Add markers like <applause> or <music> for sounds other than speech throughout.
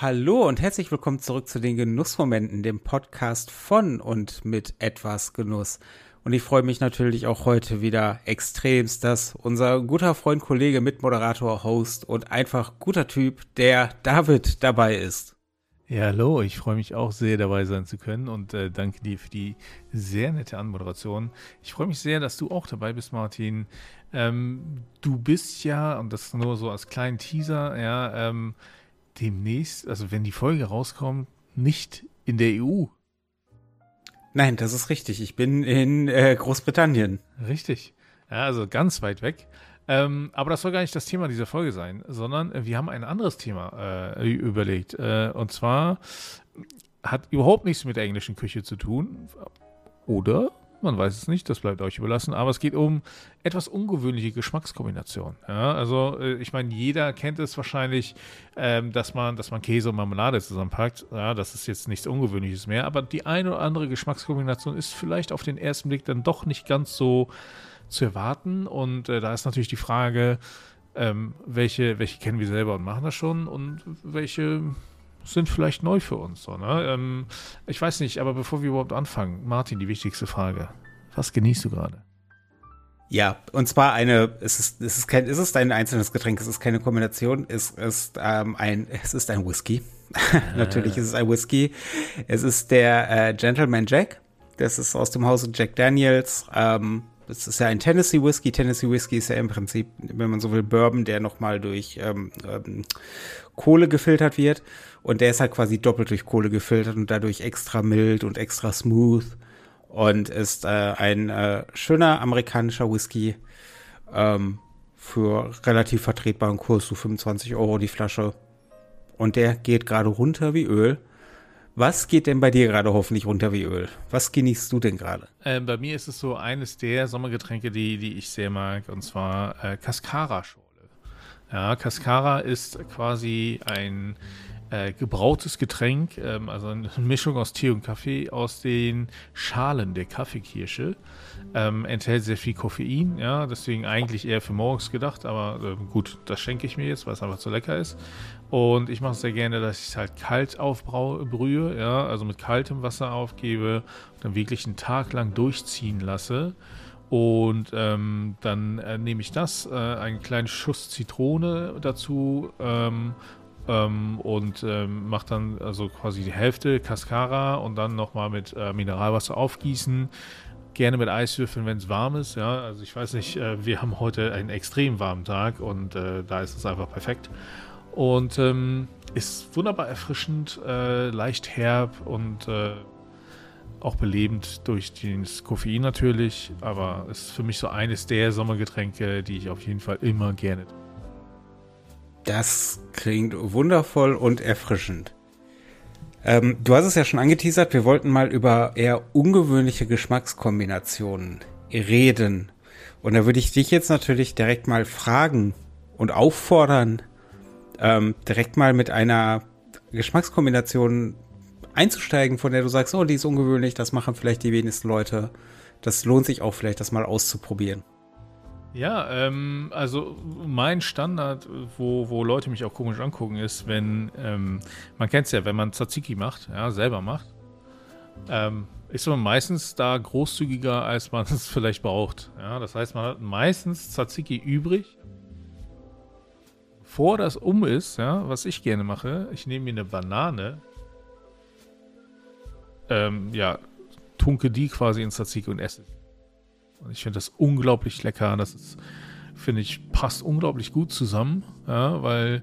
Hallo und herzlich willkommen zurück zu den Genussmomenten, dem Podcast von und mit etwas Genuss. Und ich freue mich natürlich auch heute wieder extremst, dass unser guter Freund, Kollege, Mitmoderator, Host und einfach guter Typ, der David, dabei ist. Ja, hallo, ich freue mich auch sehr dabei sein zu können und äh, danke dir für die sehr nette Anmoderation. Ich freue mich sehr, dass du auch dabei bist, Martin. Ähm, du bist ja, und das nur so als kleinen Teaser, ja, ähm, demnächst, also wenn die Folge rauskommt, nicht in der EU. Nein, das ist richtig. Ich bin in äh, Großbritannien. Richtig. Ja, also ganz weit weg. Ähm, aber das soll gar nicht das Thema dieser Folge sein, sondern wir haben ein anderes Thema äh, überlegt. Äh, und zwar hat überhaupt nichts mit der englischen Küche zu tun. Oder? Man weiß es nicht, das bleibt euch überlassen. Aber es geht um etwas ungewöhnliche Geschmackskombinationen. Ja, also äh, ich meine, jeder kennt es wahrscheinlich, ähm, dass man, dass man Käse und Marmelade zusammenpackt. Ja, das ist jetzt nichts Ungewöhnliches mehr. Aber die eine oder andere Geschmackskombination ist vielleicht auf den ersten Blick dann doch nicht ganz so zu erwarten. Und äh, da ist natürlich die Frage, ähm, welche, welche kennen wir selber und machen das schon und welche sind vielleicht neu für uns. So, ne? ähm, ich weiß nicht, aber bevor wir überhaupt anfangen, Martin, die wichtigste Frage. Was genießt du gerade? Ja, und zwar eine, es ist, es ist kein, es ist ein einzelnes Getränk, es ist keine Kombination, es ist ähm, ein, es ist ein Whisky. <laughs> Natürlich ist es ein Whisky. Es ist der äh, Gentleman Jack. Das ist aus dem Hause Jack Daniels. Ähm, es ist ja ein Tennessee Whisky. Tennessee Whisky ist ja im Prinzip, wenn man so will, Bourbon, der nochmal durch ähm, ähm, Kohle gefiltert wird. Und der ist halt quasi doppelt durch Kohle gefiltert und dadurch extra mild und extra smooth. Und ist äh, ein äh, schöner amerikanischer Whisky ähm, für relativ vertretbaren Kurs, so 25 Euro die Flasche. Und der geht gerade runter wie Öl. Was geht denn bei dir gerade hoffentlich runter wie Öl? Was genießt du denn gerade? Äh, bei mir ist es so eines der Sommergetränke, die, die ich sehr mag, und zwar äh, Cascara-Schorle. Ja, Cascara ist quasi ein äh, gebrautes Getränk, ähm, also eine <laughs> Mischung aus Tee und Kaffee aus den Schalen der Kaffeekirsche. Ähm, enthält sehr viel Koffein, ja, deswegen eigentlich eher für morgens gedacht, aber äh, gut, das schenke ich mir jetzt, weil es einfach zu lecker ist. Und ich mache es sehr gerne, dass ich es halt kalt aufbrühe, ja, also mit kaltem Wasser aufgebe und dann wirklich einen Tag lang durchziehen lasse. Und ähm, dann äh, nehme ich das, äh, einen kleinen Schuss Zitrone dazu ähm, ähm, und ähm, mache dann also quasi die Hälfte Cascara und dann nochmal mit äh, Mineralwasser aufgießen. Gerne mit Eiswürfeln, wenn es warm ist. Ja, also ich weiß nicht, äh, wir haben heute einen extrem warmen Tag und äh, da ist es einfach perfekt. Und ähm, ist wunderbar erfrischend, äh, leicht herb und äh, auch belebend durch das Koffein natürlich, aber ist für mich so eines der Sommergetränke, die ich auf jeden Fall immer gerne. Das klingt wundervoll und erfrischend. Ähm, du hast es ja schon angeteasert, wir wollten mal über eher ungewöhnliche Geschmackskombinationen reden. Und da würde ich dich jetzt natürlich direkt mal fragen und auffordern, ähm, direkt mal mit einer Geschmackskombination einzusteigen, von der du sagst, oh, die ist ungewöhnlich, das machen vielleicht die wenigsten Leute. Das lohnt sich auch vielleicht, das mal auszuprobieren. Ja, ähm, also mein Standard, wo, wo Leute mich auch komisch angucken, ist, wenn, ähm, man kennt es ja, wenn man Tzatziki macht, ja, selber macht, ähm, ist man meistens da großzügiger, als man <laughs> es vielleicht braucht. Ja, das heißt, man hat meistens Tzatziki übrig. Bevor das um ist, ja, was ich gerne mache, ich nehme mir eine Banane, ähm, ja, tunke die quasi ins Tzatziki und esse. Und ich finde das unglaublich lecker. Das ist, finde ich, passt unglaublich gut zusammen, ja, weil,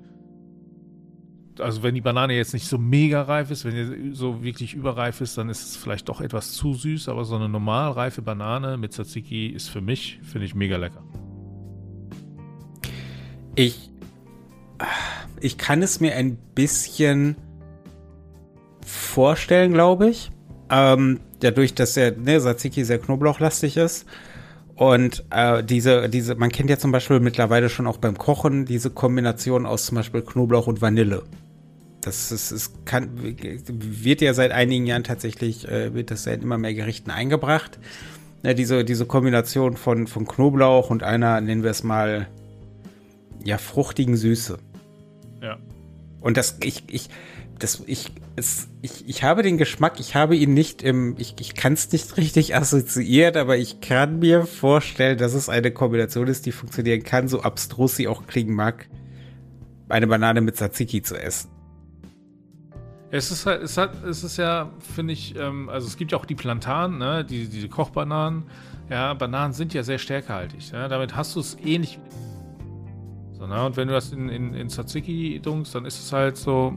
also wenn die Banane jetzt nicht so mega reif ist, wenn die so wirklich überreif ist, dann ist es vielleicht doch etwas zu süß, aber so eine normal reife Banane mit Tzatziki ist für mich, finde ich, mega lecker. Ich, ich kann es mir ein bisschen vorstellen, glaube ich. Ähm, dadurch, dass der ne, Tzatziki sehr knoblauchlastig ist. Und äh, diese, diese, man kennt ja zum Beispiel mittlerweile schon auch beim Kochen diese Kombination aus zum Beispiel Knoblauch und Vanille. Das ist, es kann, wird ja seit einigen Jahren tatsächlich, äh, wird das ja in immer mehr Gerichten eingebracht. Ja, diese, diese Kombination von, von Knoblauch und einer, nennen wir es mal, ja, fruchtigen Süße. Ja. Und das, ich, ich, das, ich, es, ich, ich habe den Geschmack, ich habe ihn nicht im, ich, ich kann es nicht richtig assoziieren, aber ich kann mir vorstellen, dass es eine Kombination ist, die funktionieren kann, so abstrus sie auch klingen mag, eine Banane mit Tzatziki zu essen. Es ist halt, es hat, es ist ja, finde ich, ähm, also es gibt ja auch die Plantanen, ne, die, diese Kochbananen. Ja, Bananen sind ja sehr stärkehaltig. Ja? Damit hast du es ähnlich wie. So, ne? Und wenn du das in, in, in Tzatziki dunkst, dann ist es halt so,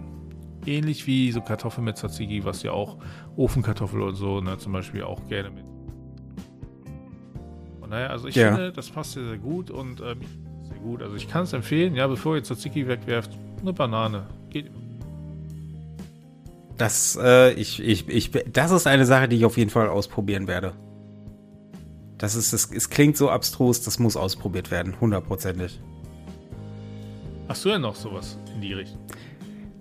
ähnlich wie so Kartoffeln mit Tzatziki, was ja auch Ofenkartoffel und so, ne, zum Beispiel auch gerne mit. Von daher, also ich ja. finde, das passt sehr, sehr gut und ähm, sehr gut. Also ich kann es empfehlen, ja, bevor ihr Tzatziki wegwerft, eine Banane. Geht Das, äh, ich, ich, ich, das ist eine Sache, die ich auf jeden Fall ausprobieren werde. Das ist, das, es klingt so abstrus, das muss ausprobiert werden, hundertprozentig. Hast du denn noch sowas in die Richtung?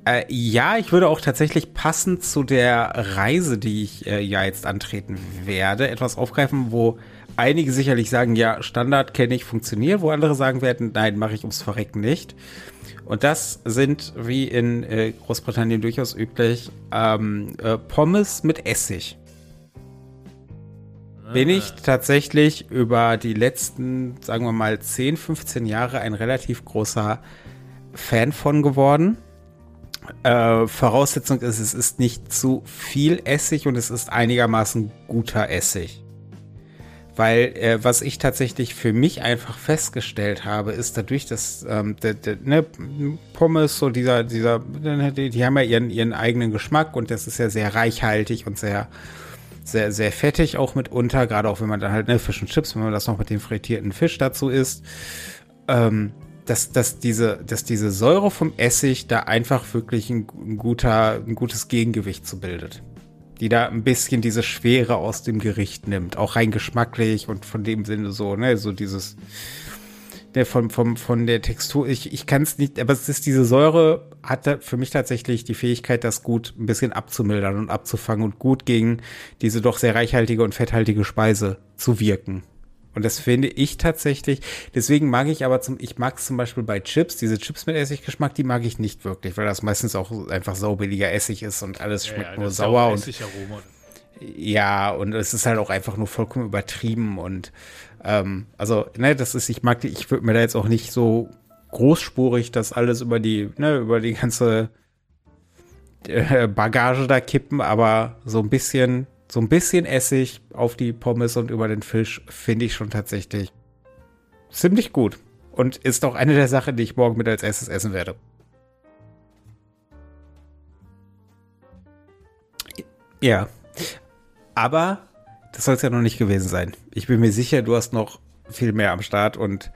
Äh, ja, ich würde auch tatsächlich passend zu der Reise, die ich äh, ja jetzt antreten werde, etwas aufgreifen, wo einige sicherlich sagen, ja, Standard kenne ich, funktioniert, wo andere sagen werden, nein, mache ich ums Verrecken nicht. Und das sind, wie in äh, Großbritannien durchaus üblich, ähm, äh, Pommes mit Essig. Bin ich ah. tatsächlich über die letzten, sagen wir mal, 10, 15 Jahre ein relativ großer Fan von geworden. Äh, Voraussetzung ist, es ist nicht zu viel Essig und es ist einigermaßen guter Essig. Weil äh, was ich tatsächlich für mich einfach festgestellt habe, ist dadurch, dass ähm, der, der, ne, Pommes, so dieser, dieser, die, die, haben ja ihren, ihren eigenen Geschmack und das ist ja sehr reichhaltig und sehr, sehr, sehr fettig auch mitunter, gerade auch wenn man dann halt, ne, Fisch und Chips, wenn man das noch mit dem frittierten Fisch dazu isst. Ähm, dass, dass, diese, dass diese Säure vom Essig da einfach wirklich ein, ein, guter, ein gutes Gegengewicht zu bildet. Die da ein bisschen diese Schwere aus dem Gericht nimmt. Auch rein geschmacklich und von dem Sinne so, ne, so dieses, ne, von, von, von der Textur. Ich, ich kann es nicht, aber es ist diese Säure, hat für mich tatsächlich die Fähigkeit, das gut ein bisschen abzumildern und abzufangen und gut gegen diese doch sehr reichhaltige und fetthaltige Speise zu wirken. Und das finde ich tatsächlich. Deswegen mag ich aber zum, ich mag es zum Beispiel bei Chips, diese Chips mit Essiggeschmack, die mag ich nicht wirklich, weil das meistens auch einfach saubilliger Essig ist und alles schmeckt ja, nur sauer und ja, und es ist halt auch einfach nur vollkommen übertrieben und ähm, also, ne, das ist, ich mag die, ich würde mir da jetzt auch nicht so großspurig das alles über die, ne, über die ganze äh, Bagage da kippen, aber so ein bisschen so ein bisschen Essig auf die Pommes und über den Fisch finde ich schon tatsächlich ziemlich gut. Und ist auch eine der Sachen, die ich morgen mit als erstes essen werde. Ja. Aber das soll es ja noch nicht gewesen sein. Ich bin mir sicher, du hast noch viel mehr am Start und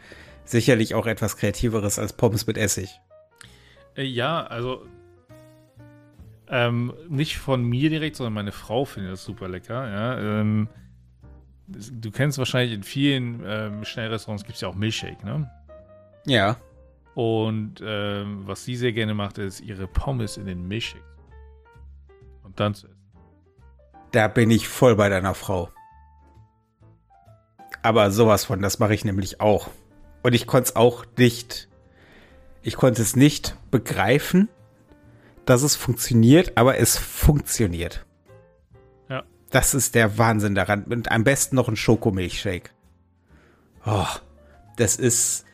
sicherlich auch etwas Kreativeres als Pommes mit Essig. Äh, ja, also ähm, nicht von mir direkt, sondern meine Frau findet das super lecker. Ja? Ähm, du kennst wahrscheinlich in vielen ähm, Schnellrestaurants gibt es ja auch Milchshake, ne? Ja. Und ähm, was sie sehr gerne macht, ist ihre Pommes in den Milchshake. Und dann zu essen. Da bin ich voll bei deiner Frau. Aber sowas von, das mache ich nämlich auch. Und ich konnte es auch nicht, ich konnte es nicht begreifen, dass es funktioniert, aber es funktioniert. Ja. Das ist der Wahnsinn daran. Und am besten noch ein Schokomilchshake. Oh, das ist,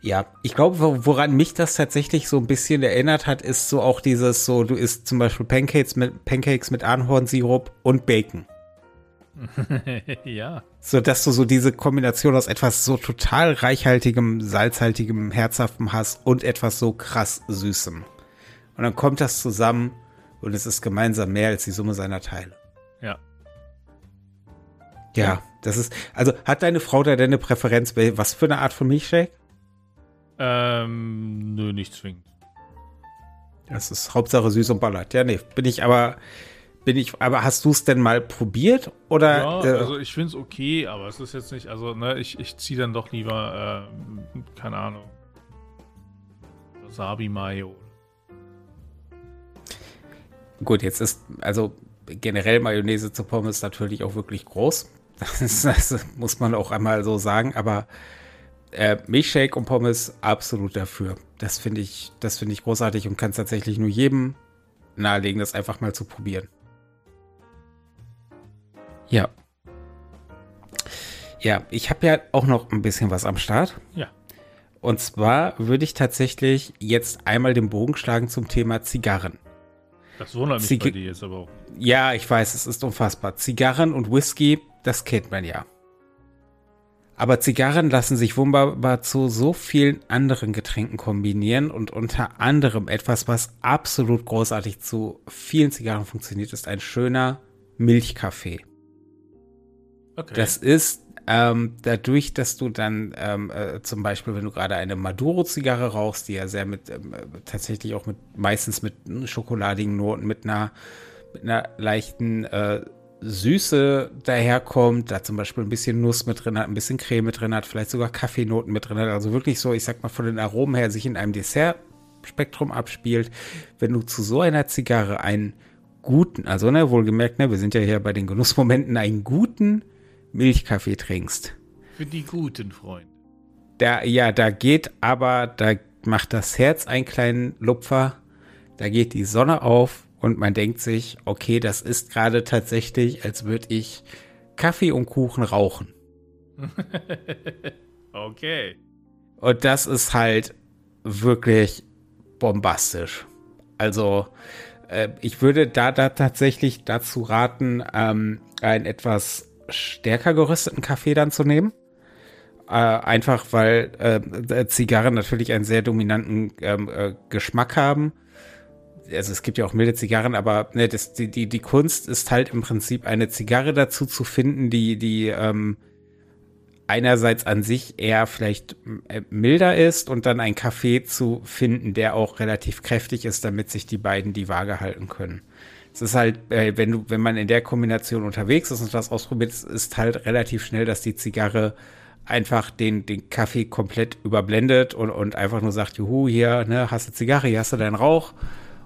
ja, ich glaube, woran mich das tatsächlich so ein bisschen erinnert hat, ist so auch dieses so, du isst zum Beispiel Pancakes mit, Pancakes mit Ahornsirup und Bacon. <laughs> ja. So dass du so diese Kombination aus etwas so total reichhaltigem, salzhaltigem, herzhaftem hast und etwas so krass Süßem. Und dann kommt das zusammen und es ist gemeinsam mehr als die Summe seiner Teile. Ja. Ja, das ist, also hat deine Frau da denn eine Präferenz, was für eine Art von Milchshake? Ähm, nö, nicht zwingend. Das ist Hauptsache süß und ballert. Ja, nee, bin ich aber, bin ich, aber hast du es denn mal probiert? Oder? Ja, äh, also ich finde es okay, aber es ist jetzt nicht, also, ne, ich, ich ziehe dann doch lieber, äh, keine Ahnung, Wasabi Mayo Gut, jetzt ist also generell Mayonnaise zu Pommes natürlich auch wirklich groß. <laughs> Das, ist, das muss man auch einmal so sagen, aber äh, Milchshake und Pommes absolut dafür. Das finde ich, das finde ich großartig und kann es tatsächlich nur jedem nahelegen, das einfach mal zu probieren. Ja. Ja, ich habe ja auch noch ein bisschen was am Start. Ja. Und zwar würde ich tatsächlich jetzt einmal den Bogen schlagen zum Thema Zigarren. Das wundert mich Zig bei dir jetzt aber auch. Ja, ich weiß, es ist unfassbar. Zigarren und Whisky, das kennt man ja. Aber Zigarren lassen sich wunderbar zu so vielen anderen Getränken kombinieren und unter anderem etwas, was absolut großartig zu vielen Zigarren funktioniert, ist ein schöner Milchkaffee. Okay. Das ist ähm, dadurch, dass du dann ähm, äh, zum Beispiel, wenn du gerade eine Maduro-Zigarre rauchst, die ja sehr mit, ähm, tatsächlich auch mit, meistens mit schokoladigen Noten, mit einer, mit einer leichten äh, Süße daherkommt, da zum Beispiel ein bisschen Nuss mit drin hat, ein bisschen Creme mit drin hat, vielleicht sogar Kaffeenoten mit drin hat, also wirklich so, ich sag mal, von den Aromen her sich in einem Dessertspektrum abspielt. Wenn du zu so einer Zigarre einen guten, also ne, wohlgemerkt, ne, wir sind ja hier bei den Genussmomenten, einen guten Milchkaffee trinkst. Für die guten Freunde. Da, ja, da geht aber, da macht das Herz einen kleinen Lupfer, da geht die Sonne auf und man denkt sich, okay, das ist gerade tatsächlich, als würde ich Kaffee und Kuchen rauchen. <laughs> okay. Und das ist halt wirklich bombastisch. Also, äh, ich würde da, da tatsächlich dazu raten, ähm, ein etwas stärker gerösteten Kaffee dann zu nehmen. Äh, einfach weil äh, Zigarren natürlich einen sehr dominanten ähm, äh, Geschmack haben. Also es gibt ja auch milde Zigarren, aber ne, das, die, die, die Kunst ist halt im Prinzip eine Zigarre dazu zu finden, die, die ähm, einerseits an sich eher vielleicht äh, milder ist und dann einen Kaffee zu finden, der auch relativ kräftig ist, damit sich die beiden die Waage halten können es ist halt, äh, wenn du, wenn man in der Kombination unterwegs ist und das ausprobiert, ist halt relativ schnell, dass die Zigarre einfach den, den Kaffee komplett überblendet und, und einfach nur sagt, juhu, hier, ne, hast du Zigarre, hier hast du deinen Rauch.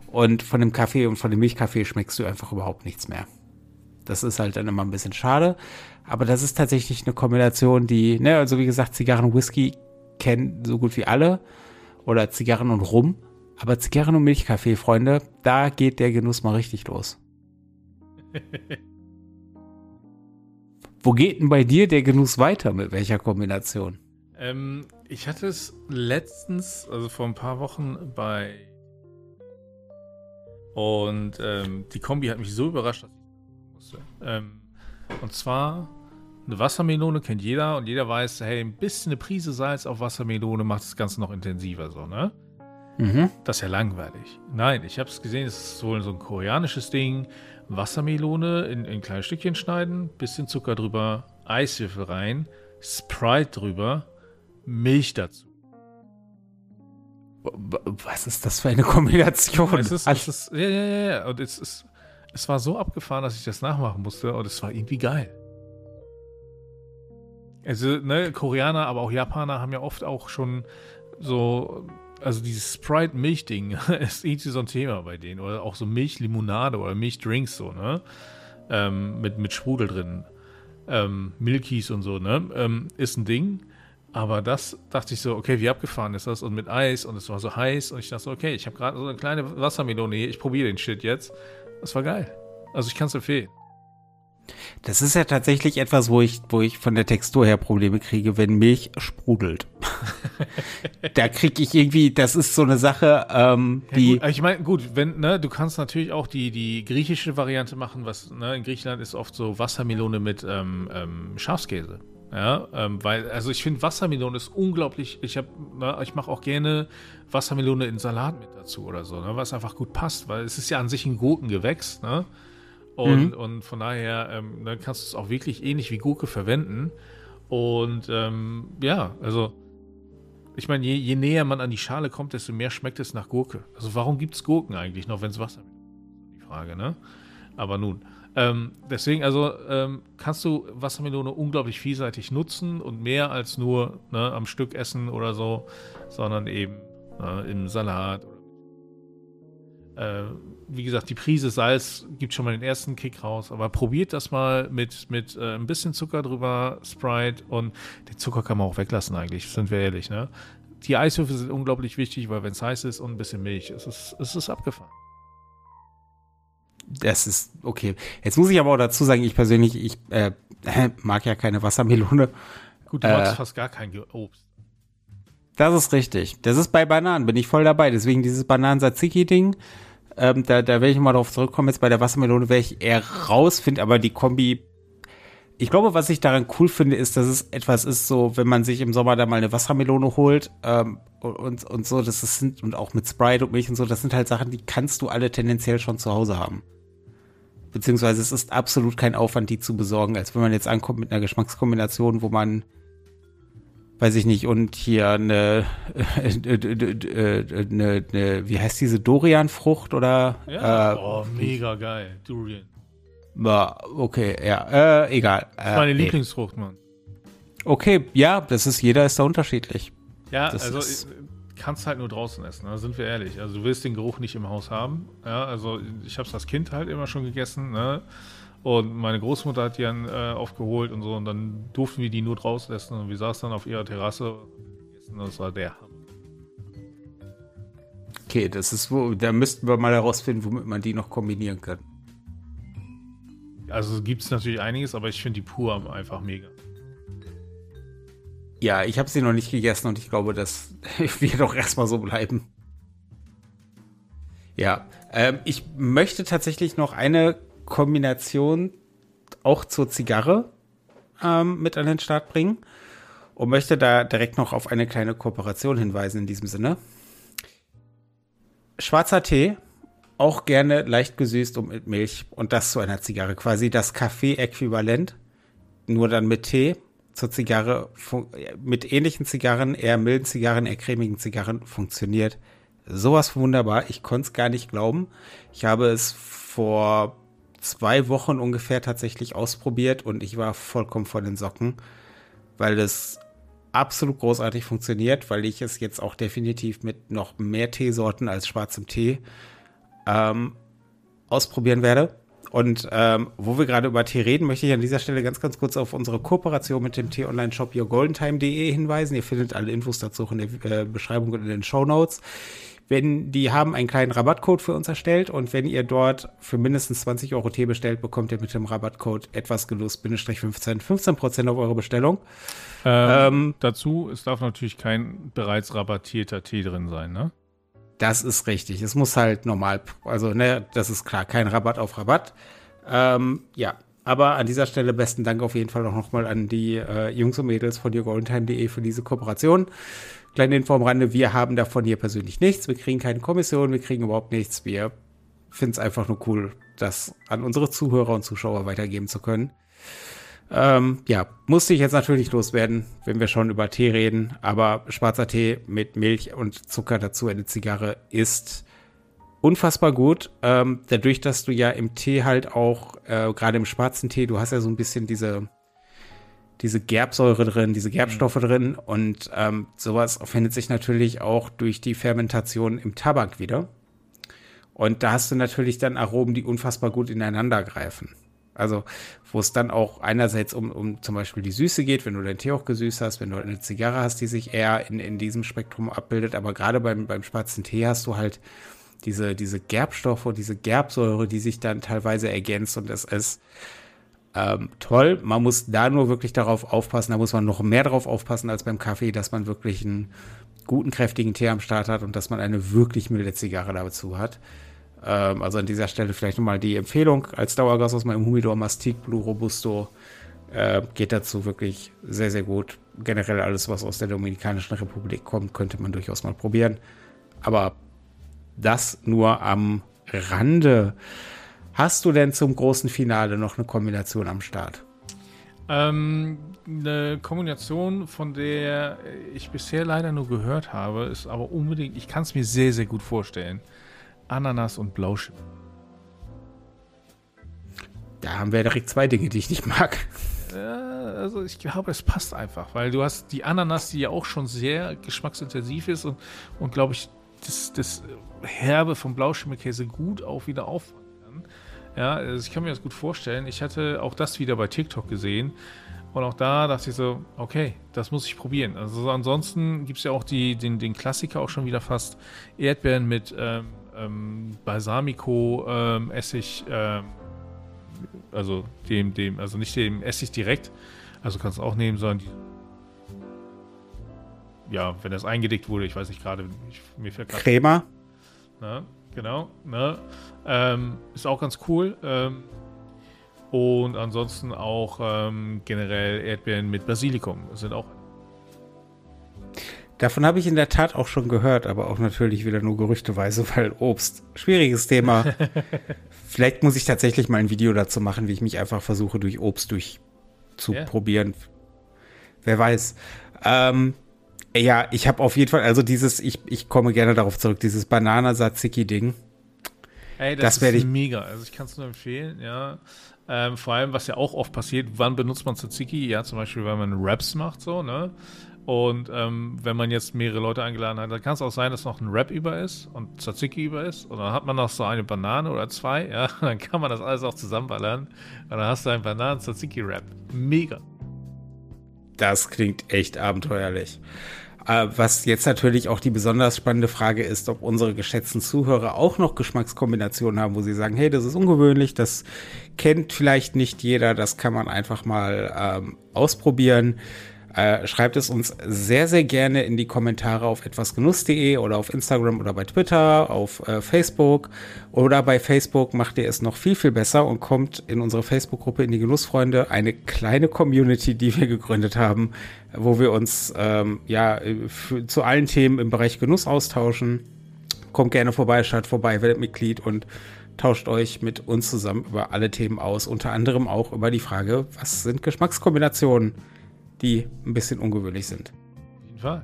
Und von dem Kaffee und von dem Milchkaffee schmeckst du einfach überhaupt nichts mehr. Das ist halt dann immer ein bisschen schade. Aber das ist tatsächlich eine Kombination, die, ne, also wie gesagt, Zigarren und Whisky kennen so gut wie alle. Oder Zigarren und Rum. Aber Zigarren und Milchkaffee, Freunde, da geht der Genuss mal richtig los. <laughs> Wo geht denn bei dir der Genuss weiter? Mit welcher Kombination? Ähm, ich hatte es letztens, also vor ein paar Wochen bei. Und ähm, die Kombi hat mich so überrascht, dass ich musste. Ähm, und zwar eine Wassermelone kennt jeder und jeder weiß, hey, ein bisschen eine Prise Salz auf Wassermelone macht das Ganze noch intensiver so, ne? Mhm. Das ist ja langweilig. Nein, ich habe es gesehen, es ist wohl so ein koreanisches Ding. Wassermelone in, in kleine Stückchen schneiden, bisschen Zucker drüber, Eiswürfel rein, Sprite drüber, Milch dazu. Was ist das für eine Kombination? Es ist, es ist, ja, ja, ja. Und es, ist, es war so abgefahren, dass ich das nachmachen musste und es war irgendwie geil. Also, ne, Koreaner, aber auch Japaner haben ja oft auch schon so also dieses Sprite-Milch-Ding <laughs> ist irgendwie so ein Thema bei denen. Oder auch so Milchlimonade oder Milchdrinks so, ne? Ähm, mit, mit Sprudel drin. Ähm, Milkies und so, ne? Ähm, ist ein Ding. Aber das dachte ich so, okay, wie abgefahren ist das? Und mit Eis und es war so heiß und ich dachte so, okay, ich habe gerade so eine kleine Wassermelone hier, ich probiere den Shit jetzt. Das war geil. Also ich kann es empfehlen. Das ist ja tatsächlich etwas, wo ich, wo ich von der Textur her Probleme kriege, wenn Milch sprudelt. <laughs> da kriege ich irgendwie, das ist so eine Sache, ähm, ja, die. Gut, ich meine, gut, wenn, ne, du kannst natürlich auch die, die griechische Variante machen, was, ne, in Griechenland ist oft so Wassermelone mit ähm, ähm, Schafskäse. Ja, ähm, weil, also ich finde Wassermelone ist unglaublich, ich habe, ne, ich mache auch gerne Wassermelone in Salat mit dazu oder so, ne, was einfach gut passt, weil es ist ja an sich ein Gurkengewächs, ne? Und, mhm. und von daher ähm, dann kannst du es auch wirklich ähnlich wie Gurke verwenden. Und ähm, ja, also ich meine, je, je, näher man an die Schale kommt, desto mehr schmeckt es nach Gurke. Also warum gibt es Gurken eigentlich noch, wenn es Wasser gibt? Die Frage, ne? Aber nun. Ähm, deswegen, also ähm, kannst du Wassermelone unglaublich vielseitig nutzen und mehr als nur ne, am Stück essen oder so, sondern eben ne, im Salat. Äh, wie gesagt, die Prise Salz gibt schon mal den ersten Kick raus, aber probiert das mal mit, mit äh, ein bisschen Zucker drüber, Sprite und den Zucker kann man auch weglassen eigentlich, sind wir ehrlich, ne? Die Eiswürfel sind unglaublich wichtig, weil wenn es heiß ist und ein bisschen Milch, es ist, es ist abgefahren. das ist okay. Jetzt muss ich aber auch dazu sagen, ich persönlich, ich äh, <laughs> mag ja keine Wassermelone. Gut, du magst äh, fast gar kein Obst. Das ist richtig. Das ist bei Bananen, bin ich voll dabei. Deswegen dieses Bananen-Tzatziki-Ding, ähm, da, da werde ich mal drauf zurückkommen. Jetzt bei der Wassermelone wäre ich eher raus, finde aber die Kombi. Ich glaube, was ich daran cool finde, ist, dass es etwas ist, so, wenn man sich im Sommer da mal eine Wassermelone holt ähm, und, und so, das sind, und auch mit Sprite und Milch und so, das sind halt Sachen, die kannst du alle tendenziell schon zu Hause haben. Beziehungsweise es ist absolut kein Aufwand, die zu besorgen, als wenn man jetzt ankommt mit einer Geschmackskombination, wo man weiß ich nicht, und hier eine, eine, eine wie heißt diese Dorian-Frucht oder? Ja, äh, oh, mega geil, Durian. Okay, ja, äh, egal. Das ist meine äh, Lieblingsfrucht, Mann. Okay, ja, das ist, jeder ist da unterschiedlich. Ja, das also ist, kannst halt nur draußen essen, da ne? sind wir ehrlich. Also du willst den Geruch nicht im Haus haben. Ja, also ich habe es als Kind halt immer schon gegessen, ne? Und meine Großmutter hat die dann äh, aufgeholt und so und dann durften wir die nur draußen essen und wir saßen dann auf ihrer Terrasse und. Das war der Hammer. Okay, das ist wo, da müssten wir mal herausfinden, womit man die noch kombinieren kann. Also gibt es natürlich einiges, aber ich finde die pur einfach mega. Ja, ich habe sie noch nicht gegessen und ich glaube, das <laughs> wird doch erstmal so bleiben. Ja, ähm, ich möchte tatsächlich noch eine Kombination auch zur Zigarre ähm, mit an den Start bringen und möchte da direkt noch auf eine kleine Kooperation hinweisen in diesem Sinne. Schwarzer Tee, auch gerne leicht gesüßt und mit Milch und das zu einer Zigarre. Quasi das Kaffee-Äquivalent, nur dann mit Tee zur Zigarre, mit ähnlichen Zigarren, eher milden Zigarren, eher cremigen Zigarren, funktioniert sowas wunderbar. Ich konnte es gar nicht glauben. Ich habe es vor zwei Wochen ungefähr tatsächlich ausprobiert und ich war vollkommen vor den Socken, weil es absolut großartig funktioniert, weil ich es jetzt auch definitiv mit noch mehr Teesorten als schwarzem Tee ähm, ausprobieren werde. Und ähm, wo wir gerade über Tee reden, möchte ich an dieser Stelle ganz, ganz kurz auf unsere Kooperation mit dem Tee-Online-Shop yourgoldentime.de hinweisen. Ihr findet alle Infos dazu in der äh, Beschreibung und in den Show Notes. Wenn die haben einen kleinen Rabattcode für uns erstellt und wenn ihr dort für mindestens 20 Euro Tee bestellt, bekommt ihr mit dem Rabattcode etwas Genuss, 15, 15 Prozent auf eure Bestellung. Ähm, ähm, dazu, es darf natürlich kein bereits rabattierter Tee drin sein, ne? Das ist richtig. Es muss halt normal, also ne, das ist klar, kein Rabatt auf Rabatt. Ähm, ja, aber an dieser Stelle besten Dank auf jeden Fall auch nochmal an die äh, Jungs und Mädels von YourGoldenTime.de für diese Kooperation. Kleine Info am Rande, wir haben davon hier persönlich nichts. Wir kriegen keine Kommission, wir kriegen überhaupt nichts. Wir finden es einfach nur cool, das an unsere Zuhörer und Zuschauer weitergeben zu können. Ähm, ja, musste ich jetzt natürlich loswerden, wenn wir schon über Tee reden. Aber schwarzer Tee mit Milch und Zucker dazu, eine Zigarre, ist unfassbar gut. Ähm, dadurch, dass du ja im Tee halt auch, äh, gerade im schwarzen Tee, du hast ja so ein bisschen diese diese Gerbsäure drin, diese Gerbstoffe mhm. drin und ähm, sowas findet sich natürlich auch durch die Fermentation im Tabak wieder. Und da hast du natürlich dann Aromen, die unfassbar gut ineinander greifen. Also, wo es dann auch einerseits um, um zum Beispiel die Süße geht, wenn du deinen Tee auch gesüßt hast, wenn du eine Zigarre hast, die sich eher in, in diesem Spektrum abbildet. Aber gerade beim, beim schwarzen Tee hast du halt diese, diese Gerbstoffe, diese Gerbsäure, die sich dann teilweise ergänzt und es ist ähm, toll. Man muss da nur wirklich darauf aufpassen, da muss man noch mehr darauf aufpassen als beim Kaffee, dass man wirklich einen guten, kräftigen Tee am Start hat und dass man eine wirklich milde Zigarre dazu hat. Ähm, also an dieser Stelle vielleicht nochmal die Empfehlung als Dauergas aus meinem Humidor Mastic Blue Robusto. Äh, geht dazu wirklich sehr, sehr gut. Generell alles, was aus der Dominikanischen Republik kommt, könnte man durchaus mal probieren. Aber das nur am Rande. Hast du denn zum großen Finale noch eine Kombination am Start? Ähm, eine Kombination, von der ich bisher leider nur gehört habe, ist aber unbedingt, ich kann es mir sehr, sehr gut vorstellen. Ananas und Blauschimmer. Da haben wir direkt zwei Dinge, die ich nicht mag. Ja, also ich glaube, es passt einfach, weil du hast die Ananas, die ja auch schon sehr geschmacksintensiv ist und, und glaube ich, das, das Herbe vom Blauschimmelkäse gut auch wieder auffangen. Ja, also ich kann mir das gut vorstellen. Ich hatte auch das wieder bei TikTok gesehen. Und auch da dachte ich so, okay, das muss ich probieren. Also ansonsten gibt es ja auch die, den, den Klassiker auch schon wieder fast. Erdbeeren mit ähm, ähm, Balsamico ähm, Essig, ähm, also dem, dem, also nicht dem Essig direkt, also kannst du auch nehmen, sondern die, ja, wenn das eingedickt wurde, ich weiß nicht gerade, mir fällt gerade. Crema. Na, genau, ne? Ähm, ist auch ganz cool. Ähm, und ansonsten auch ähm, generell Erdbeeren mit Basilikum sind auch. Davon habe ich in der Tat auch schon gehört, aber auch natürlich wieder nur gerüchteweise, weil Obst. Schwieriges Thema. <laughs> Vielleicht muss ich tatsächlich mal ein Video dazu machen, wie ich mich einfach versuche, durch Obst durchzuprobieren. Yeah. Wer weiß. Ähm, ja, ich habe auf jeden Fall, also dieses, ich, ich komme gerne darauf zurück, dieses Banana-Tzatziki-Ding. Ey, das, das ist ich mega. Also ich kann es nur empfehlen, ja. Ähm, vor allem, was ja auch oft passiert, wann benutzt man Tzatziki? Ja, zum Beispiel, wenn man Raps macht, so, ne? Und ähm, wenn man jetzt mehrere Leute eingeladen hat, dann kann es auch sein, dass noch ein Rap über ist und Tzatziki über ist. Und dann hat man noch so eine Banane oder zwei, ja. <laughs> Dann kann man das alles auch zusammenballern. Und dann hast du einen Bananen-Tzatziki-Rap. Mega. Das klingt echt abenteuerlich. Äh, was jetzt natürlich auch die besonders spannende Frage ist, ob unsere geschätzten Zuhörer auch noch Geschmackskombinationen haben, wo sie sagen, hey, das ist ungewöhnlich, das kennt vielleicht nicht jeder, das kann man einfach mal ähm, ausprobieren. Äh, schreibt es uns sehr, sehr gerne in die Kommentare auf etwasgenuss.de oder auf Instagram oder bei Twitter, auf äh, Facebook oder bei Facebook macht ihr es noch viel, viel besser und kommt in unsere Facebook-Gruppe in die Genussfreunde, eine kleine Community, die wir gegründet haben, wo wir uns ähm, ja zu allen Themen im Bereich Genuss austauschen. Kommt gerne vorbei, schaut vorbei, werdet Mitglied und tauscht euch mit uns zusammen über alle Themen aus, unter anderem auch über die Frage, was sind Geschmackskombinationen? Die ein bisschen ungewöhnlich sind. Auf jeden Fall.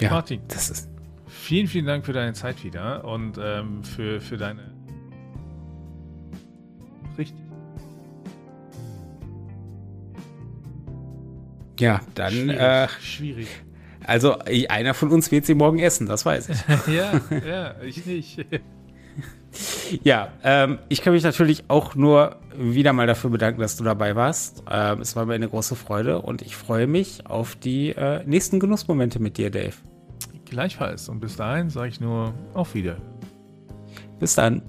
Ja, Martin, das ist. Vielen, vielen Dank für deine Zeit wieder und ähm, für, für deine. Richtig. Ja, dann. Schwierig. Äh, schwierig. Also, einer von uns wird sie morgen essen, das weiß ich. <laughs> ja, ja, ich nicht. <laughs> Ja, ähm, ich kann mich natürlich auch nur wieder mal dafür bedanken, dass du dabei warst. Ähm, es war mir eine große Freude und ich freue mich auf die äh, nächsten Genussmomente mit dir, Dave. Gleichfalls. Und bis dahin sage ich nur auf Wieder. Bis dann.